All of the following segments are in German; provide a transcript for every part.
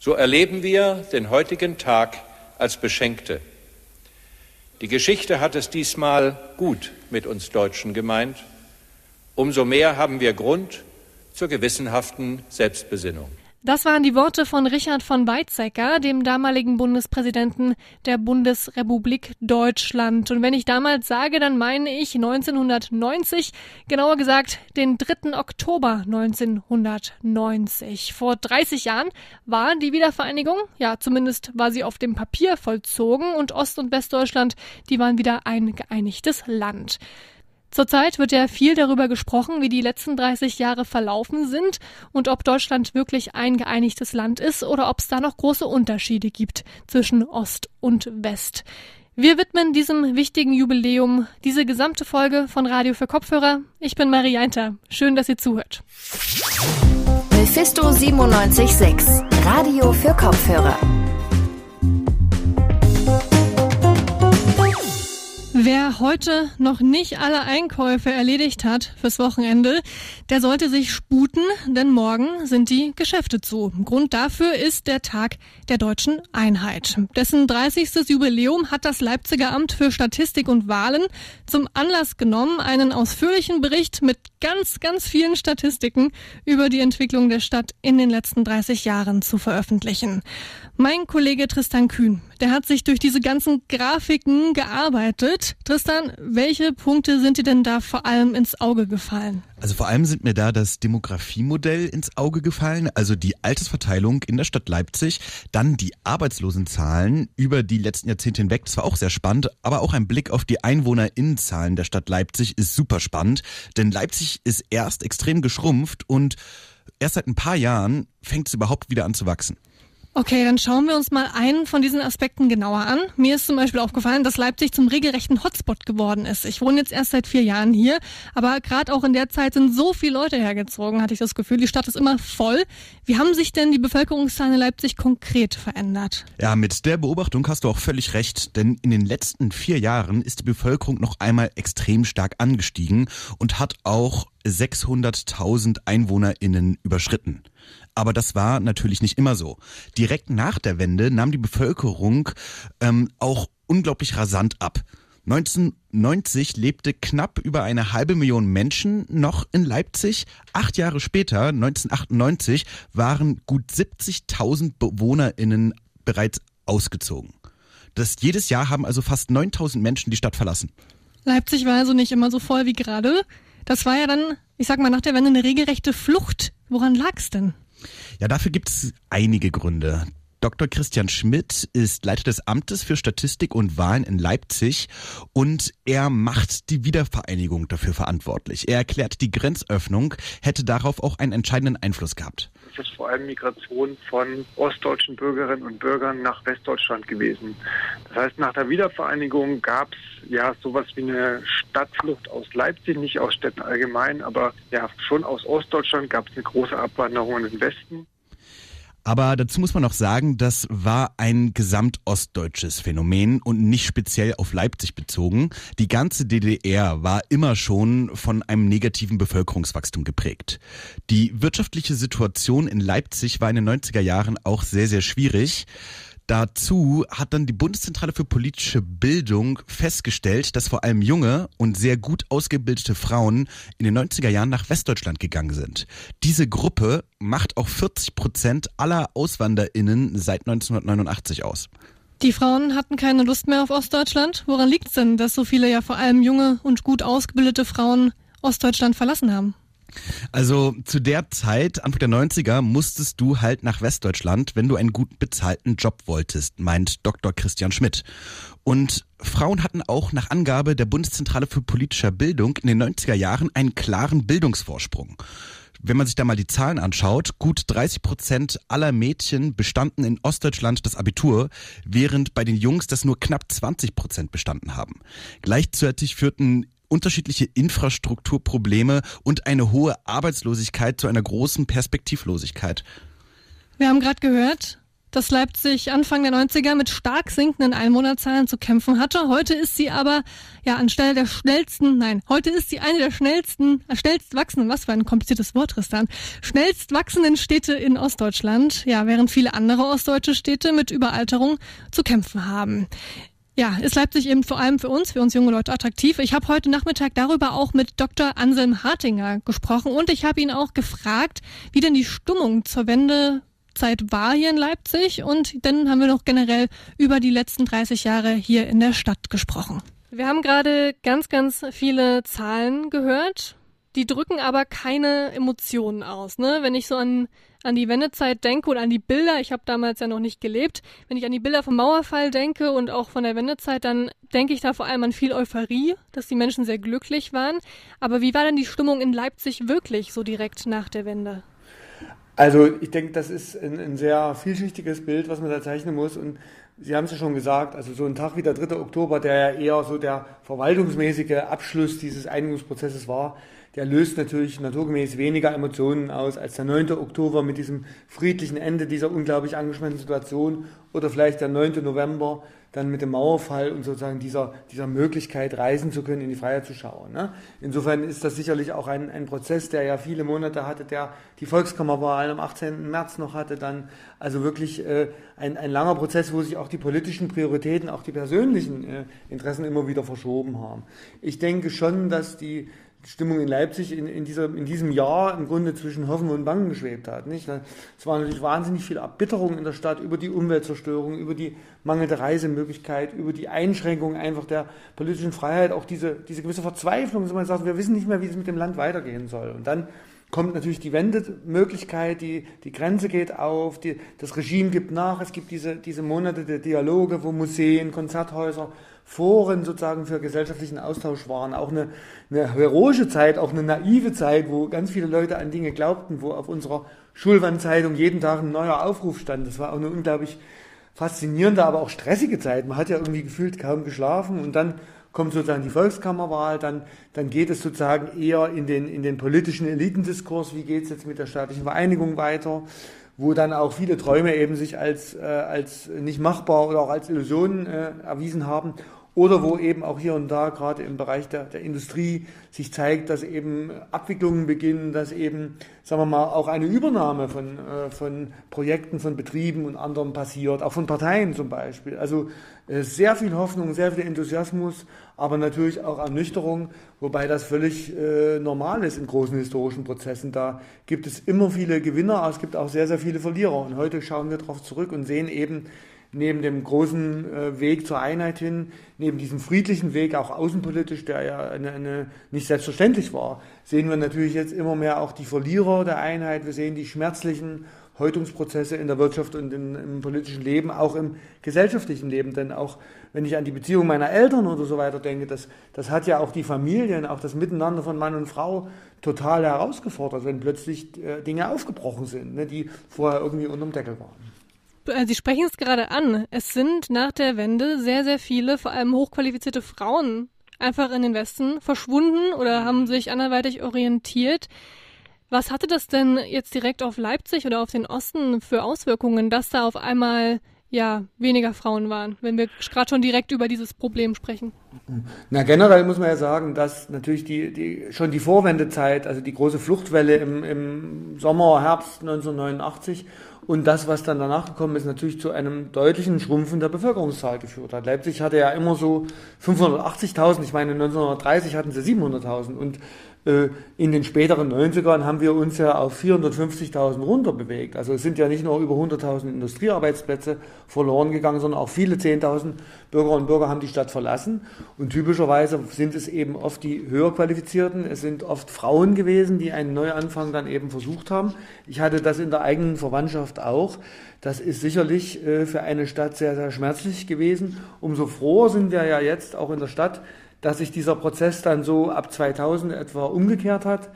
So erleben wir den heutigen Tag als Beschenkte. Die Geschichte hat es diesmal gut mit uns Deutschen gemeint. Umso mehr haben wir Grund zur gewissenhaften Selbstbesinnung. Das waren die Worte von Richard von Weizsäcker, dem damaligen Bundespräsidenten der Bundesrepublik Deutschland. Und wenn ich damals sage, dann meine ich 1990, genauer gesagt den 3. Oktober 1990. Vor 30 Jahren war die Wiedervereinigung, ja zumindest war sie auf dem Papier vollzogen und Ost- und Westdeutschland, die waren wieder ein geeinigtes Land. Zurzeit wird ja viel darüber gesprochen, wie die letzten 30 Jahre verlaufen sind und ob Deutschland wirklich ein geeinigtes Land ist oder ob es da noch große Unterschiede gibt zwischen Ost und West. Wir widmen diesem wichtigen Jubiläum diese gesamte Folge von Radio für Kopfhörer. Ich bin Marie Einter. Schön, dass ihr zuhört. Mephisto 976, Radio für Kopfhörer. Wer heute noch nicht alle Einkäufe erledigt hat fürs Wochenende, der sollte sich sputen, denn morgen sind die Geschäfte zu. Grund dafür ist der Tag der deutschen Einheit. Dessen 30. Jubiläum hat das Leipziger Amt für Statistik und Wahlen zum Anlass genommen, einen ausführlichen Bericht mit ganz, ganz vielen Statistiken über die Entwicklung der Stadt in den letzten 30 Jahren zu veröffentlichen. Mein Kollege Tristan Kühn, der hat sich durch diese ganzen Grafiken gearbeitet. Tristan, welche Punkte sind dir denn da vor allem ins Auge gefallen? Also vor allem sind mir da das Demografiemodell ins Auge gefallen, also die Altersverteilung in der Stadt Leipzig, dann die Arbeitslosenzahlen über die letzten Jahrzehnte hinweg, das war auch sehr spannend, aber auch ein Blick auf die Einwohnerinnenzahlen der Stadt Leipzig ist super spannend, denn Leipzig ist erst extrem geschrumpft und erst seit ein paar Jahren fängt es überhaupt wieder an zu wachsen. Okay, dann schauen wir uns mal einen von diesen Aspekten genauer an. Mir ist zum Beispiel aufgefallen, dass Leipzig zum regelrechten Hotspot geworden ist. Ich wohne jetzt erst seit vier Jahren hier, aber gerade auch in der Zeit sind so viele Leute hergezogen, hatte ich das Gefühl. Die Stadt ist immer voll. Wie haben sich denn die Bevölkerungszahlen in Leipzig konkret verändert? Ja, mit der Beobachtung hast du auch völlig recht, denn in den letzten vier Jahren ist die Bevölkerung noch einmal extrem stark angestiegen und hat auch 600.000 EinwohnerInnen überschritten. Aber das war natürlich nicht immer so. Direkt nach der Wende nahm die Bevölkerung ähm, auch unglaublich rasant ab. 1990 lebte knapp über eine halbe Million Menschen noch in Leipzig. Acht Jahre später, 1998, waren gut 70.000 BewohnerInnen bereits ausgezogen. Das jedes Jahr haben also fast 9000 Menschen die Stadt verlassen. Leipzig war also nicht immer so voll wie gerade. Das war ja dann, ich sag mal, nach der Wende eine regelrechte Flucht. Woran lag's denn? Ja, dafür gibt es einige Gründe. Dr. Christian Schmidt ist Leiter des Amtes für Statistik und Wahlen in Leipzig und er macht die Wiedervereinigung dafür verantwortlich. Er erklärt, die Grenzöffnung hätte darauf auch einen entscheidenden Einfluss gehabt ist vor allem Migration von ostdeutschen Bürgerinnen und Bürgern nach Westdeutschland gewesen. Das heißt, nach der Wiedervereinigung gab es ja sowas wie eine Stadtflucht aus Leipzig, nicht aus Städten allgemein, aber ja schon aus Ostdeutschland gab es eine große Abwanderung in den Westen. Aber dazu muss man noch sagen, das war ein gesamtostdeutsches Phänomen und nicht speziell auf Leipzig bezogen. Die ganze DDR war immer schon von einem negativen Bevölkerungswachstum geprägt. Die wirtschaftliche Situation in Leipzig war in den 90er Jahren auch sehr, sehr schwierig. Dazu hat dann die Bundeszentrale für politische Bildung festgestellt, dass vor allem junge und sehr gut ausgebildete Frauen in den 90er Jahren nach Westdeutschland gegangen sind. Diese Gruppe macht auch 40 Prozent aller AuswanderInnen seit 1989 aus. Die Frauen hatten keine Lust mehr auf Ostdeutschland. Woran liegt es denn, dass so viele ja vor allem junge und gut ausgebildete Frauen Ostdeutschland verlassen haben? Also zu der Zeit, Anfang der 90er, musstest du halt nach Westdeutschland, wenn du einen gut bezahlten Job wolltest, meint Dr. Christian Schmidt. Und Frauen hatten auch nach Angabe der Bundeszentrale für politische Bildung in den 90er Jahren einen klaren Bildungsvorsprung. Wenn man sich da mal die Zahlen anschaut, gut 30 Prozent aller Mädchen bestanden in Ostdeutschland das Abitur, während bei den Jungs das nur knapp 20 Prozent bestanden haben. Gleichzeitig führten unterschiedliche Infrastrukturprobleme und eine hohe Arbeitslosigkeit zu einer großen Perspektivlosigkeit. Wir haben gerade gehört, dass Leipzig Anfang der 90er mit stark sinkenden Einwohnerzahlen zu kämpfen hatte. Heute ist sie aber ja anstelle der schnellsten, nein, heute ist sie eine der schnellsten, äh, schnellst wachsenden, was für ein kompliziertes Wort, Tristan, schnellst wachsenden Städte in Ostdeutschland, ja, während viele andere ostdeutsche Städte mit Überalterung zu kämpfen haben. Ja, ist Leipzig eben vor allem für uns, für uns junge Leute attraktiv. Ich habe heute Nachmittag darüber auch mit Dr. Anselm Hartinger gesprochen und ich habe ihn auch gefragt, wie denn die Stimmung zur Wende Zeit war hier in Leipzig und dann haben wir noch generell über die letzten 30 Jahre hier in der Stadt gesprochen. Wir haben gerade ganz, ganz viele Zahlen gehört. Die drücken aber keine Emotionen aus. Ne? Wenn ich so an, an die Wendezeit denke oder an die Bilder, ich habe damals ja noch nicht gelebt, wenn ich an die Bilder vom Mauerfall denke und auch von der Wendezeit, dann denke ich da vor allem an viel Euphorie, dass die Menschen sehr glücklich waren. Aber wie war denn die Stimmung in Leipzig wirklich so direkt nach der Wende? Also ich denke, das ist ein, ein, sehr vielschichtiges Bild, was man da zeichnen muss. Und Sie haben es ja schon gesagt, also so ein Tag wie der 3. Oktober, der ja eher so der verwaltungsmäßige Abschluss dieses Einigungsprozesses war, der löst natürlich naturgemäß weniger Emotionen aus als der 9. Oktober mit diesem friedlichen Ende dieser unglaublich angespannten Situation oder vielleicht der 9. November dann mit dem Mauerfall und sozusagen dieser, dieser Möglichkeit, reisen zu können, in die Freiheit zu schauen. Ne? Insofern ist das sicherlich auch ein, ein Prozess, der ja viele Monate hatte, der die Volkskammerwahl am 18. März noch hatte, dann also wirklich äh, ein, ein langer Prozess, wo sich auch die politischen Prioritäten, auch die persönlichen äh, Interessen immer wieder verschoben haben. Ich denke schon, dass die Stimmung in Leipzig in, in, dieser, in diesem Jahr im Grunde zwischen Hoffen und Bangen geschwebt hat. Nicht? Es war natürlich wahnsinnig viel Erbitterung in der Stadt über die Umweltzerstörung, über die mangelnde Reisemöglichkeit, über die Einschränkung einfach der politischen Freiheit, auch diese, diese gewisse Verzweiflung, dass man sagt, wir wissen nicht mehr, wie es mit dem Land weitergehen soll. Und dann kommt natürlich die Wendemöglichkeit, die, die Grenze geht auf, die, das Regime gibt nach, es gibt diese, diese Monate der Dialoge, wo Museen, Konzerthäuser, Foren sozusagen für gesellschaftlichen Austausch waren. Auch eine, eine heroische Zeit, auch eine naive Zeit, wo ganz viele Leute an Dinge glaubten, wo auf unserer Schulwandzeitung jeden Tag ein neuer Aufruf stand. Das war auch eine unglaublich faszinierende, aber auch stressige Zeit. Man hat ja irgendwie gefühlt kaum geschlafen und dann kommt sozusagen die Volkskammerwahl, dann, dann geht es sozusagen eher in den, in den politischen Elitendiskurs, wie geht es jetzt mit der staatlichen Vereinigung weiter, wo dann auch viele Träume eben sich als, äh, als nicht machbar oder auch als Illusionen äh, erwiesen haben oder wo eben auch hier und da gerade im Bereich der, der Industrie sich zeigt, dass eben Abwicklungen beginnen, dass eben, sagen wir mal, auch eine Übernahme von, äh, von Projekten, von Betrieben und anderem passiert, auch von Parteien zum Beispiel. Also äh, sehr viel Hoffnung, sehr viel Enthusiasmus, aber natürlich auch Ernüchterung, wobei das völlig äh, normal ist in großen historischen Prozessen. Da gibt es immer viele Gewinner, aber es gibt auch sehr, sehr viele Verlierer. Und heute schauen wir darauf zurück und sehen eben, neben dem großen äh, Weg zur Einheit hin, neben diesem friedlichen Weg, auch außenpolitisch, der ja eine, eine nicht selbstverständlich war, sehen wir natürlich jetzt immer mehr auch die Verlierer der Einheit. Wir sehen die schmerzlichen Häutungsprozesse in der Wirtschaft und in, im politischen Leben, auch im gesellschaftlichen Leben. Denn auch wenn ich an die Beziehung meiner Eltern oder so weiter denke, das, das hat ja auch die Familien, auch das Miteinander von Mann und Frau total herausgefordert, wenn plötzlich äh, Dinge aufgebrochen sind, ne, die vorher irgendwie unterm Deckel waren. Äh, Sie sprechen es gerade an. Es sind nach der Wende sehr, sehr viele, vor allem hochqualifizierte Frauen einfach in den Westen verschwunden oder haben sich anderweitig orientiert. Was hatte das denn jetzt direkt auf Leipzig oder auf den Osten für Auswirkungen, dass da auf einmal ja weniger Frauen waren, wenn wir gerade schon direkt über dieses Problem sprechen? Na generell muss man ja sagen, dass natürlich die, die schon die Vorwendezeit, also die große Fluchtwelle im, im Sommer, Herbst 1989 und das, was dann danach gekommen ist, natürlich zu einem deutlichen Schrumpfen der Bevölkerungszahl geführt hat. Leipzig hatte ja immer so 580.000, ich meine 1930 hatten sie 700.000 und in den späteren 90ern haben wir uns ja auf 450.000 runter bewegt. Also es sind ja nicht nur über 100.000 Industriearbeitsplätze verloren gegangen, sondern auch viele 10.000 Bürger und Bürger haben die Stadt verlassen. Und typischerweise sind es eben oft die höher qualifizierten, es sind oft Frauen gewesen, die einen Neuanfang dann eben versucht haben. Ich hatte das in der eigenen Verwandtschaft auch. Das ist sicherlich äh, für eine Stadt sehr, sehr schmerzlich gewesen. Umso froher sind wir ja jetzt auch in der Stadt, dass sich dieser Prozess dann so ab 2000 etwa umgekehrt hat,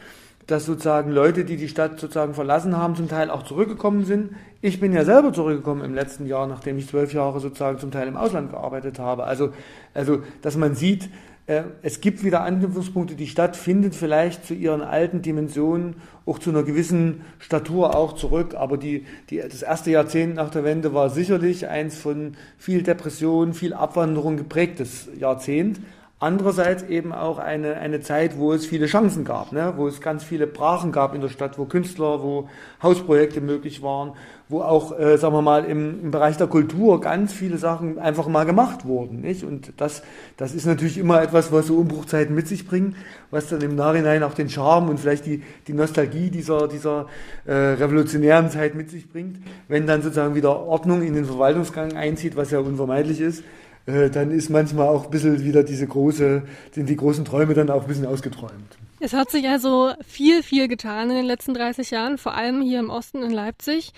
dass sozusagen Leute, die die Stadt sozusagen verlassen haben, zum Teil auch zurückgekommen sind. Ich bin ja selber zurückgekommen im letzten Jahr, nachdem ich zwölf Jahre sozusagen zum Teil im Ausland gearbeitet habe. Also, also dass man sieht, Äh, es gibt wieder Anknüpfungspunkte. Die Stadt findet vielleicht zu ihren alten Dimensionen auch zu einer gewissen Statur auch zurück. Aber die, die, das erste Jahrzehnt nach der Wende war sicherlich eins von viel Depression, viel Abwanderung geprägtes Jahrzehnt. Andererseits eben auch eine, eine Zeit, wo es viele Chancen gab, ne? wo es ganz viele Brachen gab in der Stadt, wo Künstler, wo Hausprojekte möglich waren, wo auch, äh, sagen wir mal, im, im Bereich der Kultur ganz viele Sachen einfach mal gemacht wurden. Nicht? Und das, das ist natürlich immer etwas, was so Umbruchzeiten mit sich bringen, was dann im Nachhinein auch den Charme und vielleicht die, die Nostalgie dieser, dieser äh, revolutionären Zeit mit sich bringt. Wenn dann sozusagen wieder Ordnung in den Verwaltungsgang einzieht, was ja unvermeidlich ist, äh, dann ist manchmal auch ein bisschen wieder diese große, sind die großen Träume dann auch ein bisschen ausgeträumt. Es hat sich also viel, viel getan in den letzten 30 Jahren, vor allem hier im Osten in Leipzig.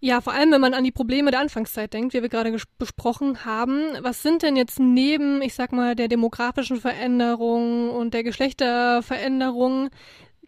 Ja, vor allem, wenn man an die Probleme der Anfangszeit denkt, wie wir gerade besprochen haben. Was sind denn jetzt neben, ich sag mal, der demografischen Veränderung und der Geschlechterveränderung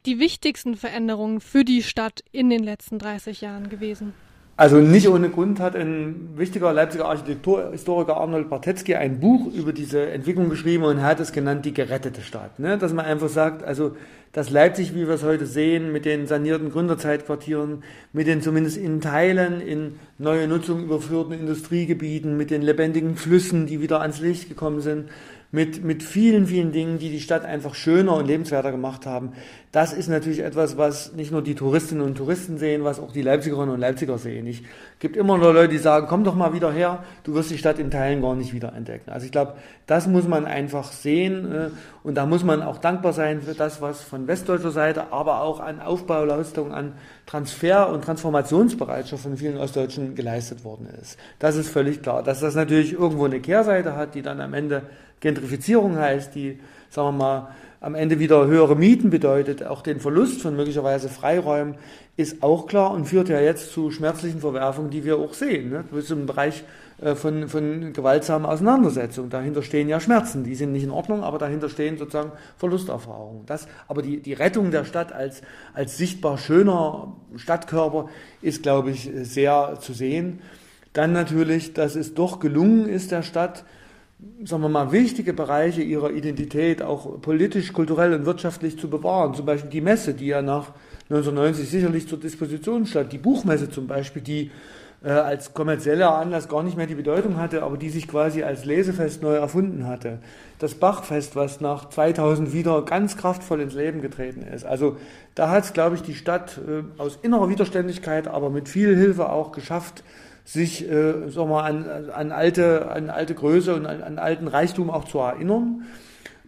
die wichtigsten Veränderungen für die Stadt in den letzten 30 Jahren gewesen? Also nicht ohne Grund hat ein wichtiger Leipziger Architekturhistoriker Arnold Bartetzky ein Buch über diese Entwicklung geschrieben und hat es genannt die gerettete Stadt. Ne? Dass man einfach sagt, also dass Leipzig, wie wir es heute sehen, mit den sanierten Gründerzeitquartieren, mit den zumindest in Teilen in neue Nutzung überführten Industriegebieten, mit den lebendigen Flüssen, die wieder ans Licht gekommen sind, mit, mit vielen, vielen Dingen, die die Stadt einfach schöner und lebenswerter gemacht haben. Das ist natürlich etwas, was nicht nur die Touristinnen und Touristen sehen, was auch die Leipzigerinnen und Leipziger sehen. Ich gibt immer noch Leute, die sagen, komm doch mal wieder her, du wirst die Stadt in Teilen gar nicht wieder entdecken. Also ich glaube, das muss man einfach sehen äh, und da muss man auch dankbar sein für das, was von westdeutscher Seite, aber auch an Aufbauleistungen, an Transfer- und Transformationsbereitschaft von vielen Ostdeutschen geleistet worden ist. Das ist völlig klar. Dass das natürlich irgendwo eine Kehrseite hat, die dann am Ende Gentrifizierung heißt, die, sagen wir mal, am Ende wieder höhere Mieten bedeutet, auch den Verlust von möglicherweise Freiräumen, ist auch klar und führt ja jetzt zu schmerzlichen Verwerfungen, die wir auch sehen. Ne? Ist im Bereich äh, von, von gewaltsamen Auseinandersetzungen. Dahinter stehen ja Schmerzen, die sind nicht in Ordnung, aber dahinter stehen sozusagen Verlusterfahrungen. Das, aber die, die Rettung der Stadt als, als sichtbar schöner Stadtkörper ist, glaube ich, sehr zu sehen. Dann natürlich, dass es doch gelungen ist, der Stadt, sagen wir mal, wichtige Bereiche ihrer Identität auch politisch, kulturell und wirtschaftlich zu bewahren. Zum Beispiel die Messe, die ja nach 1990 sicherlich zur Disposition stand. Die Buchmesse zum Beispiel, die äh, als kommerzieller Anlass gar nicht mehr die Bedeutung hatte, aber die sich quasi als Lesefest neu erfunden hatte. Das Bachfest, was nach 2000 wieder ganz kraftvoll ins Leben getreten ist. Also da hat es, glaube ich, die Stadt äh, aus innerer Widerständigkeit, aber mit viel Hilfe auch geschafft, sich äh, sag mal, an, an, alte, an alte Größe und an, an alten Reichtum auch zu erinnern.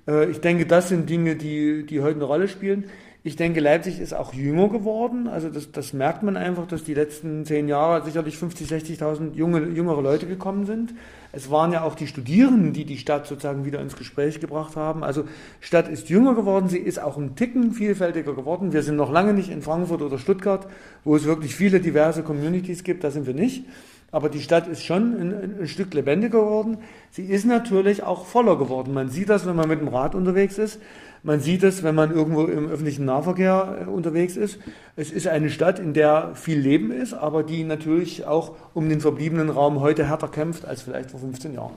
Äh, ich denke, das sind Dinge, die, die heute eine Rolle spielen. Ich denke, Leipzig ist auch jünger geworden. Also das, das merkt man einfach, dass die letzten zehn Jahre sicherlich 50, 60.000 junge, jüngere Leute gekommen sind. Es waren ja auch die Studierenden, die die Stadt sozusagen wieder ins Gespräch gebracht haben. Also Stadt ist jünger geworden, sie ist auch ein Ticken vielfältiger geworden. Wir sind noch lange nicht in Frankfurt oder Stuttgart, wo es wirklich viele diverse Communities gibt, da sind wir nicht. Aber die Stadt ist schon ein, ein, Stück lebendiger geworden. Sie ist natürlich auch voller geworden. Man sieht das, wenn man mit dem Rad unterwegs ist. Man sieht es, wenn man irgendwo im öffentlichen Nahverkehr äh, unterwegs ist. Es ist eine Stadt, in der viel Leben ist, aber die natürlich auch um den verbliebenen Raum heute härter kämpft als vielleicht vor 15 Jahren.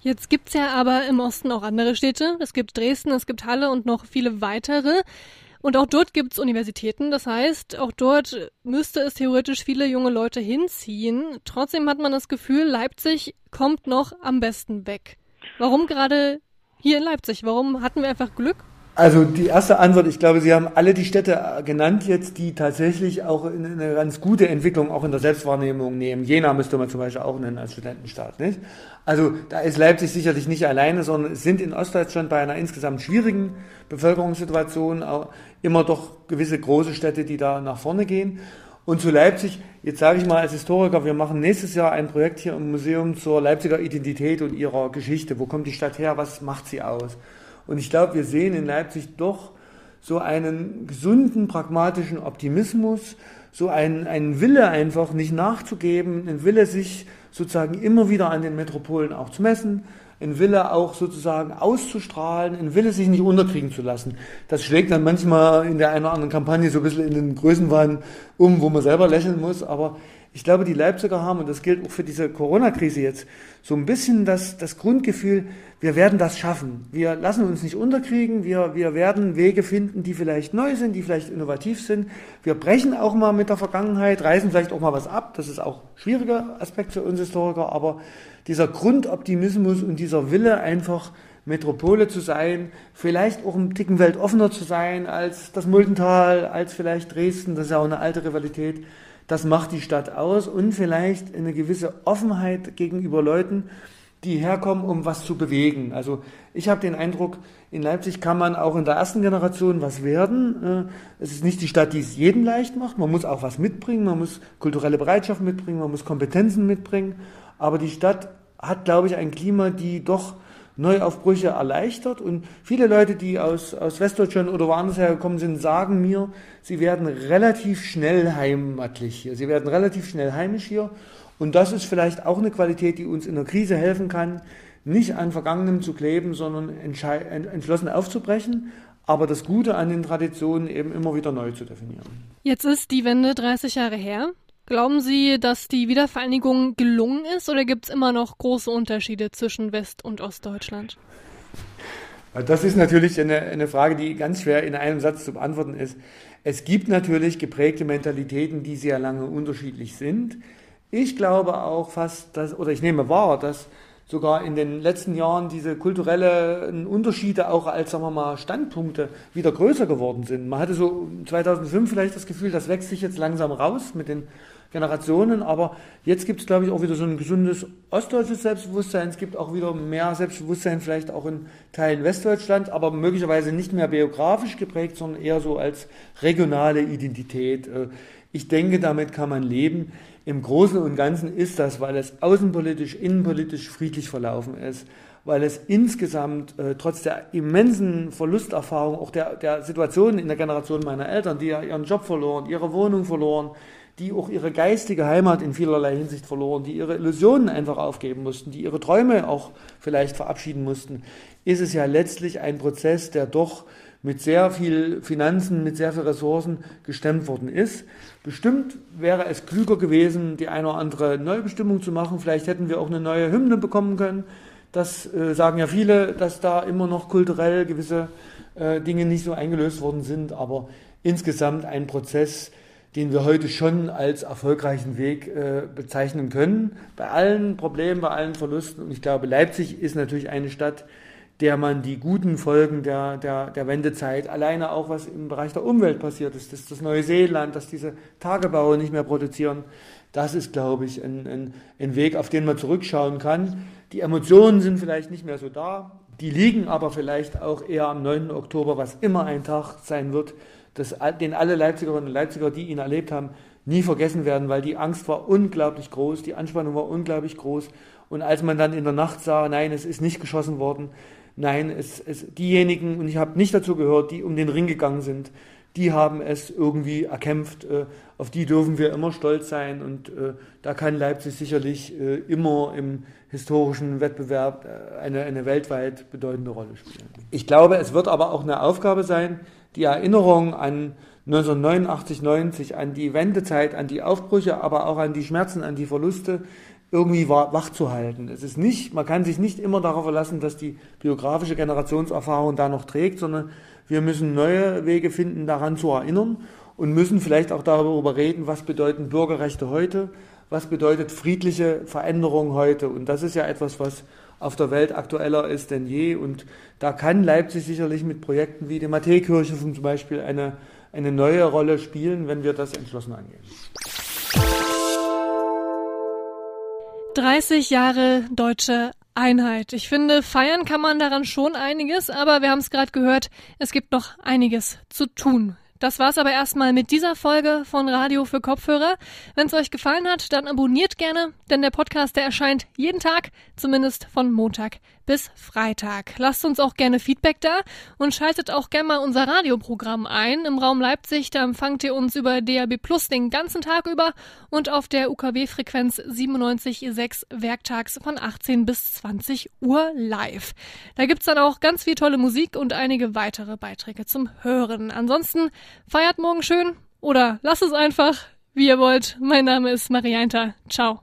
Jetzt gibt's ja aber im Osten auch andere Städte. Es gibt Dresden, es gibt Halle und noch viele weitere. Und auch dort gibt's Universitäten. Das heißt, auch dort müsste es theoretisch viele junge Leute hinziehen. Trotzdem hat man das Gefühl, Leipzig kommt noch am besten weg. Warum gerade hier in Leipzig? Warum hatten wir einfach Glück? Also die erste Antwort, ich glaube, Sie haben alle die Städte genannt jetzt, die tatsächlich auch eine ganz gute Entwicklung auch in der Selbstwahrnehmung nehmen. Jena müsste man zum Beispiel auch nennen als Studentenstaat. Nicht? Also da ist Leipzig sicherlich nicht alleine, sondern es sind in Ostdeutschland bei einer insgesamt schwierigen Bevölkerungssituation auch immer doch gewisse große Städte, die da nach vorne gehen. Und zu Leipzig, jetzt sage ich mal als Historiker, wir machen nächstes Jahr ein Projekt hier im Museum zur Leipziger Identität und ihrer Geschichte. Wo kommt die Stadt her? Was macht sie aus? Und ich glaube, wir sehen in Leipzig doch so einen gesunden, pragmatischen Optimismus, so einen, einen Wille einfach nicht nachzugeben, einen Wille sich sozusagen immer wieder an den Metropolen auch zu messen, ein Wille auch sozusagen auszustrahlen, ein Wille sich nicht unterkriegen zu lassen. Das schlägt dann manchmal in der einen oder anderen Kampagne so ein bisschen in den Größenwahn um, wo man selber lächeln muss, aber ich glaube, die Leipziger haben, und das gilt auch für diese Corona-Krise jetzt, so ein bisschen das, das Grundgefühl, wir werden das schaffen. Wir lassen uns nicht unterkriegen, wir, wir werden Wege finden, die vielleicht neu sind, die vielleicht innovativ sind. Wir brechen auch mal mit der Vergangenheit, reißen vielleicht auch mal was ab. Das ist auch ein schwieriger Aspekt für uns Historiker, aber dieser Grundoptimismus und dieser Wille einfach Metropole zu sein, vielleicht auch ein Ticken weltoffener zu sein als das Muldental, als vielleicht Dresden, das ist ja auch eine alte Rivalität. Das macht die Stadt aus und vielleicht eine gewisse Offenheit gegenüber Leuten, die herkommen, um was zu bewegen. Also ich habe den Eindruck, in Leipzig kann man auch in der ersten Generation was werden. Äh, es ist nicht die Stadt, die es jedem leicht macht. Man muss auch was mitbringen, man muss kulturelle Bereitschaft mitbringen, man muss Kompetenzen mitbringen. Aber die Stadt hat, glaube ich, ein Klima, die doch Neuaufbrüche erleichtert. Und viele Leute, die aus, aus Westdeutschland oder woanders hergekommen sind, sagen mir, sie werden relativ schnell heimatlich hier. Sie werden relativ schnell heimisch hier. Und das ist vielleicht auch eine Qualität, die uns in der Krise helfen kann, nicht an Vergangenem zu kleben, sondern entschlossen aufzubrechen, aber das Gute an den Traditionen eben immer wieder neu zu definieren. Jetzt ist die Wende 30 Jahre her. Glauben Sie, dass die Wiedervereinigung gelungen ist oder gibt es immer noch große Unterschiede zwischen West- und Ostdeutschland? Das ist natürlich eine, eine Frage, die ganz schwer in einem Satz zu beantworten ist. Es gibt natürlich geprägte Mentalitäten, die sehr lange unterschiedlich sind. Ich glaube auch fast, dass, oder ich nehme wahr, dass sogar in den letzten Jahren diese kulturellen Unterschiede auch als, sagen wir mal, Standpunkte wieder größer geworden sind. Man hatte so 2005 vielleicht das Gefühl, das wächst sich jetzt langsam raus mit den Generationen, aber jetzt gibt es, glaube ich, auch wieder so ein gesundes ostdeutsches Selbstbewusstsein. Es gibt auch wieder mehr Selbstbewusstsein, vielleicht auch in Teilen Westdeutschland, aber möglicherweise nicht mehr biografisch geprägt, sondern eher so als regionale Identität. Äh, ich denke, damit kann man leben. Im Großen und Ganzen ist das, weil es außenpolitisch, innenpolitisch friedlich verlaufen ist, weil es insgesamt äh, trotz der immensen Verlusterfahrung, auch der, der Situation in der Generation meiner Eltern, die ja ihren Job verloren, ihre Wohnung verloren, die auch ihre geistige Heimat in vielerlei Hinsicht verloren, die ihre Illusionen einfach aufgeben mussten, die ihre Träume auch vielleicht verabschieden mussten, ist es ja letztlich ein Prozess, der doch mit sehr viel Finanzen, mit sehr viel Ressourcen gestemmt worden ist. Bestimmt wäre es klüger gewesen, die eine oder andere Neubestimmung zu machen. Vielleicht hätten wir auch eine neue Hymne bekommen können. Das äh, sagen ja viele, dass da immer noch kulturell gewisse äh, Dinge nicht so eingelöst worden sind. Aber insgesamt ein Prozess, den wir heute schon als erfolgreichen Weg äh, bezeichnen können. Bei allen Problemen, bei allen Verlusten. Und ich glaube, Leipzig ist natürlich eine Stadt, der man die guten Folgen der, der, der Wendezeit, alleine auch was im Bereich der Umwelt passiert ist, dass das Neuseeland, dass diese Tagebaue nicht mehr produzieren, das ist, glaube ich, ein, ein, ein Weg, auf den man zurückschauen kann. Die Emotionen sind vielleicht nicht mehr so da, die liegen aber vielleicht auch eher am 9. Oktober, was immer ein Tag sein wird, dass, den alle Leipzigerinnen und Leipziger, die ihn erlebt haben, nie vergessen werden, weil die Angst war unglaublich groß, die Anspannung war unglaublich groß. Und als man dann in der Nacht sah, nein, es ist nicht geschossen worden, nein, es, es, diejenigen, und ich habe nicht dazu gehört, die um den Ring gegangen sind, die haben es irgendwie erkämpft. Äh, auf die dürfen wir immer stolz sein und äh, da kann Leipzig sicherlich äh, immer im historischen Wettbewerb eine, eine weltweit bedeutende Rolle spielen. Ich glaube, es wird aber auch eine Aufgabe sein, die Erinnerung an 1989, 90, an die Wendezeit, an die Aufbrüche, aber auch an die Schmerzen, an die Verluste irgendwie wach zu halten. Es ist nicht, man kann sich nicht immer darauf verlassen, dass die biografische Generationserfahrung da noch trägt, sondern wir müssen neue Wege finden, daran zu erinnern und müssen vielleicht auch darüber reden, was bedeuten Bürgerrechte heute, was bedeutet friedliche Veränderung heute. Und das ist ja etwas, was auf der Welt aktueller ist denn je. Und da kann Leipzig sicherlich mit Projekten wie der Matthäkirche zum Beispiel eine, eine neue Rolle spielen, wenn wir das entschlossen angehen. 30 Jahre deutsche Einheit. Ich finde, feiern kann man daran schon einiges, aber wir haben es gerade gehört, es gibt noch einiges zu tun. Das war's aber erstmal mit dieser Folge von Radio für Kopfhörer. Wenn es euch gefallen hat, dann abonniert gerne, denn der Podcast, der erscheint jeden Tag, zumindest von Montag bis Freitag. Lasst uns auch gerne Feedback da und schaltet auch gerne mal unser Radioprogramm ein. Im Raum Leipzig, da empfangt ihr uns über DAB Plus den ganzen Tag über und auf der UKW-Frequenz 97.6 werktags von 18 bis 20 Uhr live. Da gibt's dann auch ganz viel tolle Musik und einige weitere Beiträge zum Hören. Ansonsten feiert morgen schön oder lasst es einfach. wie ihr wollt. Mein Name ist Marianta. Ciao.